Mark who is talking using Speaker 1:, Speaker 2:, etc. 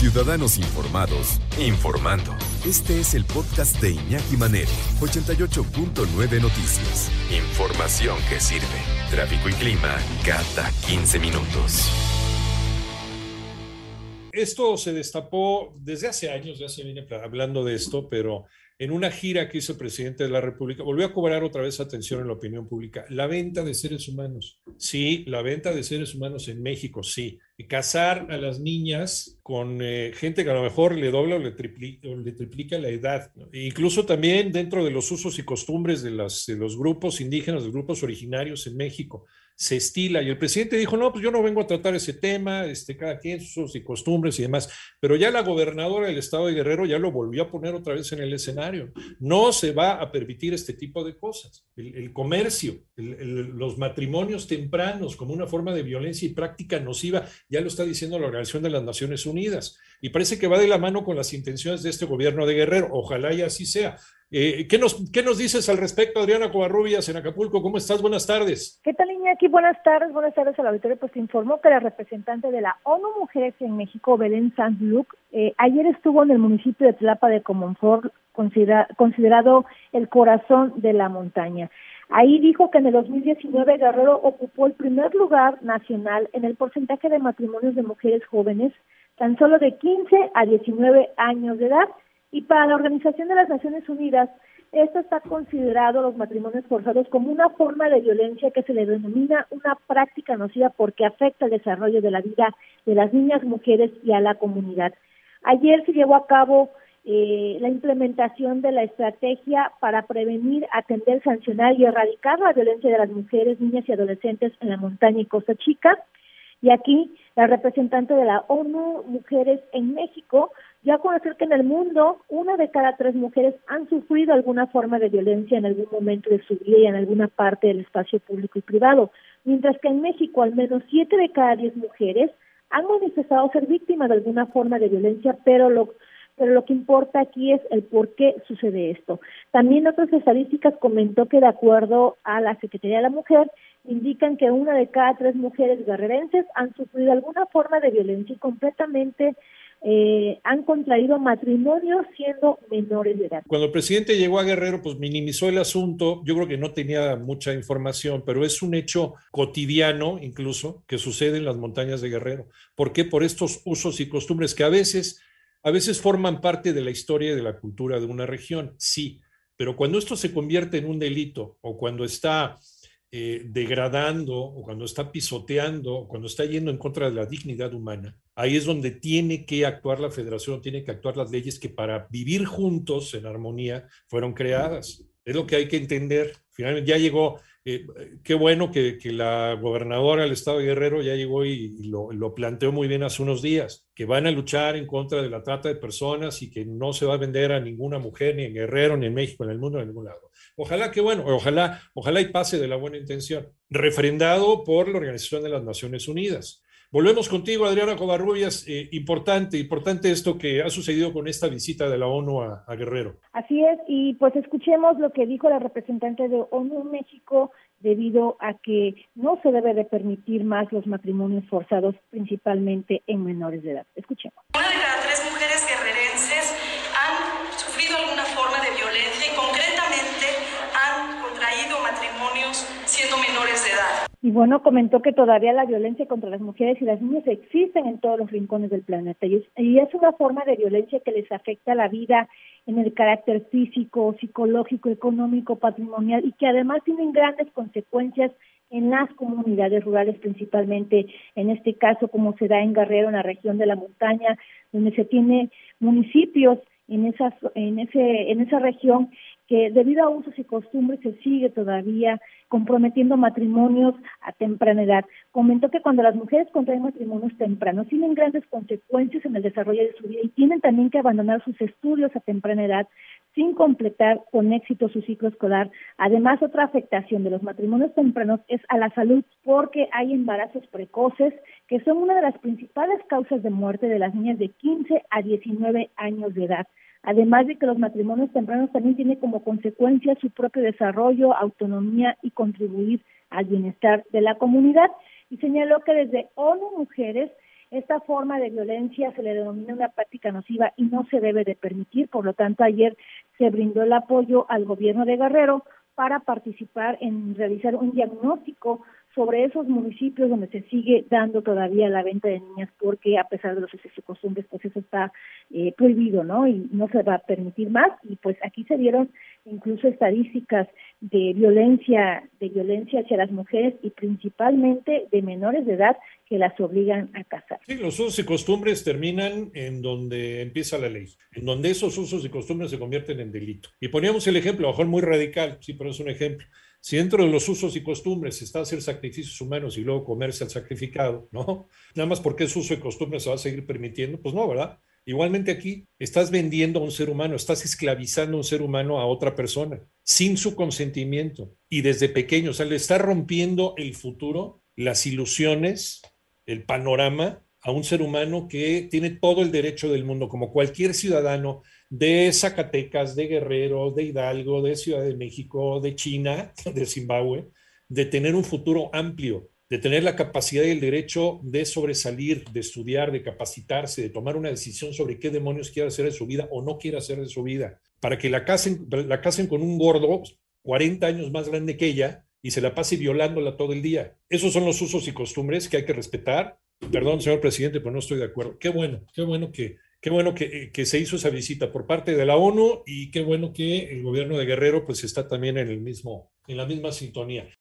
Speaker 1: Ciudadanos Informados, informando. Este es el podcast de Iñaki Manero, 88.9 Noticias. Información que sirve. Tráfico y clima cada 15 minutos.
Speaker 2: Esto se destapó desde hace años, ya se viene hablando de esto, pero en una gira que hizo el presidente de la República, volvió a cobrar otra vez atención en la opinión pública. La venta de seres humanos. Sí, la venta de seres humanos en México, sí. Casar a las niñas con eh, gente que a lo mejor le dobla o le, triplica, la edad. E incluso también dentro de los usos y costumbres de, las, los grupos indígenas, de los grupos originarios en México se estila. Y el presidente dijo, no, pues yo no vengo a tratar ese tema, este, cada quien sus y costumbres y demás. Pero ya la gobernadora del estado de Guerrero ya lo volvió a poner otra vez en el escenario. No se va a permitir este tipo de cosas. El, comercio, los matrimonios tempranos como una forma de violencia y práctica nociva, ya lo está diciendo la Organización de las Naciones Unidas. Y parece que va de la mano con las intenciones de este gobierno de Guerrero. Ojalá y así sea. Eh, ¿qué, nos, ¿Qué nos dices al respecto, Adriana Covarrubias, en Acapulco? ¿Cómo estás? Buenas tardes.
Speaker 3: ¿Qué tal, Aquí Buenas tardes. Buenas tardes al auditorio. Pues informó que la representante de la ONU Mujeres en México, Belén Sanz-Luc, eh, ayer estuvo en el municipio de Tlapa de Comonfort, considerado el corazón de la montaña. Ahí dijo que en el 2019 Guerrero ocupó el primer lugar nacional en el porcentaje de matrimonios de mujeres jóvenes, tan solo de 15 a 19 años de edad, y para la Organización de las Naciones Unidas, esto está considerado los matrimonios forzados como una forma de violencia que se le denomina una práctica nociva porque afecta el desarrollo de la vida de las niñas, mujeres y a la comunidad. Ayer se llevó a cabo eh, la implementación de la estrategia para prevenir, atender, sancionar y erradicar la violencia de las mujeres, niñas y adolescentes en la montaña y Costa Chica. Y aquí la representante de la ONU Mujeres en México ya conocer que en el mundo una de cada tres mujeres han sufrido alguna forma de violencia en algún momento de su vida y en alguna parte del espacio público y privado, mientras que en México al menos siete de cada diez mujeres han manifestado ser víctimas de alguna forma de violencia, pero lo pero lo que importa aquí es el por qué sucede esto. También otras estadísticas comentó que de acuerdo a la Secretaría de la Mujer, indican que una de cada tres mujeres guerrerenses han sufrido alguna forma de violencia y completamente eh, han contraído matrimonio siendo menores de edad.
Speaker 2: Cuando el presidente llegó a Guerrero, pues minimizó el asunto. Yo creo que no tenía mucha información, pero es un hecho cotidiano incluso que sucede en las montañas de Guerrero. ¿Por qué? Por estos usos y costumbres que a veces, a veces forman parte de la historia y de la cultura de una región, sí, pero cuando esto se convierte en un delito o cuando está eh, degradando o cuando está pisoteando o cuando está yendo en contra de la dignidad humana, ahí es donde tiene que actuar la federación, tiene que actuar las leyes que para vivir juntos en armonía fueron creadas. Es lo que hay que entender. Finalmente ya llegó, eh, qué bueno que, la gobernadora del estado de Guerrero ya llegó y, lo, planteó muy bien hace unos días, que van a luchar en contra de la trata de personas y que no se va a vender a ninguna mujer, ni en Guerrero, ni en México, en el mundo, en ningún lado. Ojalá que bueno, ojalá, ojalá y pase de la buena intención, refrendado por la Organización de las Naciones Unidas. Volvemos contigo, Adriana Covarrubias. Eh, importante, importante esto que ha sucedido con esta visita de la ONU a, Guerrero.
Speaker 3: Así es, y pues escuchemos lo que dijo la representante de ONU en México debido a que no se debe de permitir más los matrimonios forzados, principalmente en menores de edad. Escuchemos.
Speaker 4: Una de cada tres mujeres guerrerenses han sufrido alguna forma de violencia y concretamente matrimonios siendo menores de edad.
Speaker 3: Y bueno, comentó que todavía la violencia contra las mujeres y las niñas existen en todos los rincones del planeta y es, una forma de violencia que les afecta la vida en el carácter físico, psicológico, económico, patrimonial y que además tienen grandes consecuencias en las comunidades rurales, principalmente en este caso como se da en Guerrero, en la región de la montaña, donde se tiene municipios en esas en ese en esa región que debido a usos y costumbres se sigue todavía comprometiendo matrimonios a temprana edad. Comentó que cuando las mujeres contraen matrimonios tempranos tienen grandes consecuencias en el desarrollo de su vida y tienen también que abandonar sus estudios a temprana edad sin completar con éxito su ciclo escolar. Además, otra afectación de los matrimonios tempranos es a la salud porque hay embarazos precoces que son una de las principales causas de muerte de las niñas de 15 a 19 años de edad además de que los matrimonios tempranos también tienen como consecuencia su propio desarrollo, autonomía y contribuir al bienestar de la comunidad. Y señaló que desde ONU Mujeres Esta forma de violencia se le denomina una práctica nociva y no se debe de permitir. Por lo tanto, ayer se brindó el apoyo al gobierno de Guerrero para participar en realizar un diagnóstico sobre esos municipios donde se sigue dando todavía la venta de niñas porque a pesar de los usos y costumbres pues eso está eh, prohibido no y no se va a permitir más y pues aquí se dieron incluso estadísticas de violencia de violencia hacia las mujeres y principalmente de menores de edad que las obligan a casar.
Speaker 2: Sí, los usos y costumbres terminan en donde empieza la ley, en donde esos usos y costumbres se convierten en delito. Y poníamos el ejemplo, a lo mejor muy radical, sí, pero es un ejemplo si dentro de los usos y costumbres está hacer sacrificios humanos y luego comerse al sacrificado, ¿no? Nada más porque es uso y costumbre se va a seguir permitiendo, pues no, ¿verdad? Igualmente aquí estás vendiendo a un ser humano, estás esclavizando a un ser humano a otra persona sin su consentimiento y desde pequeño, o sea, le estás rompiendo el futuro, las ilusiones, el panorama a un ser humano que tiene todo el derecho del mundo, como cualquier ciudadano de Zacatecas, de Guerrero, de Hidalgo, de Ciudad de México, de China, de Zimbabue, de tener un futuro amplio, de tener la capacidad y el derecho de sobresalir, de estudiar, de capacitarse, de tomar una decisión sobre qué demonios quiere hacer de su vida o no quiere hacer de su vida, para que la casen, la casen con un gordo 40 años más grande que ella y se la pase violándola todo el día. Esos son los usos y costumbres que hay que respetar. Perdón, señor presidente, pero no estoy de acuerdo. Qué bueno, qué bueno que Qué bueno que, que, se hizo esa visita por parte de la ONU y qué bueno que el gobierno de Guerrero pues está también en el mismo, en la misma sintonía.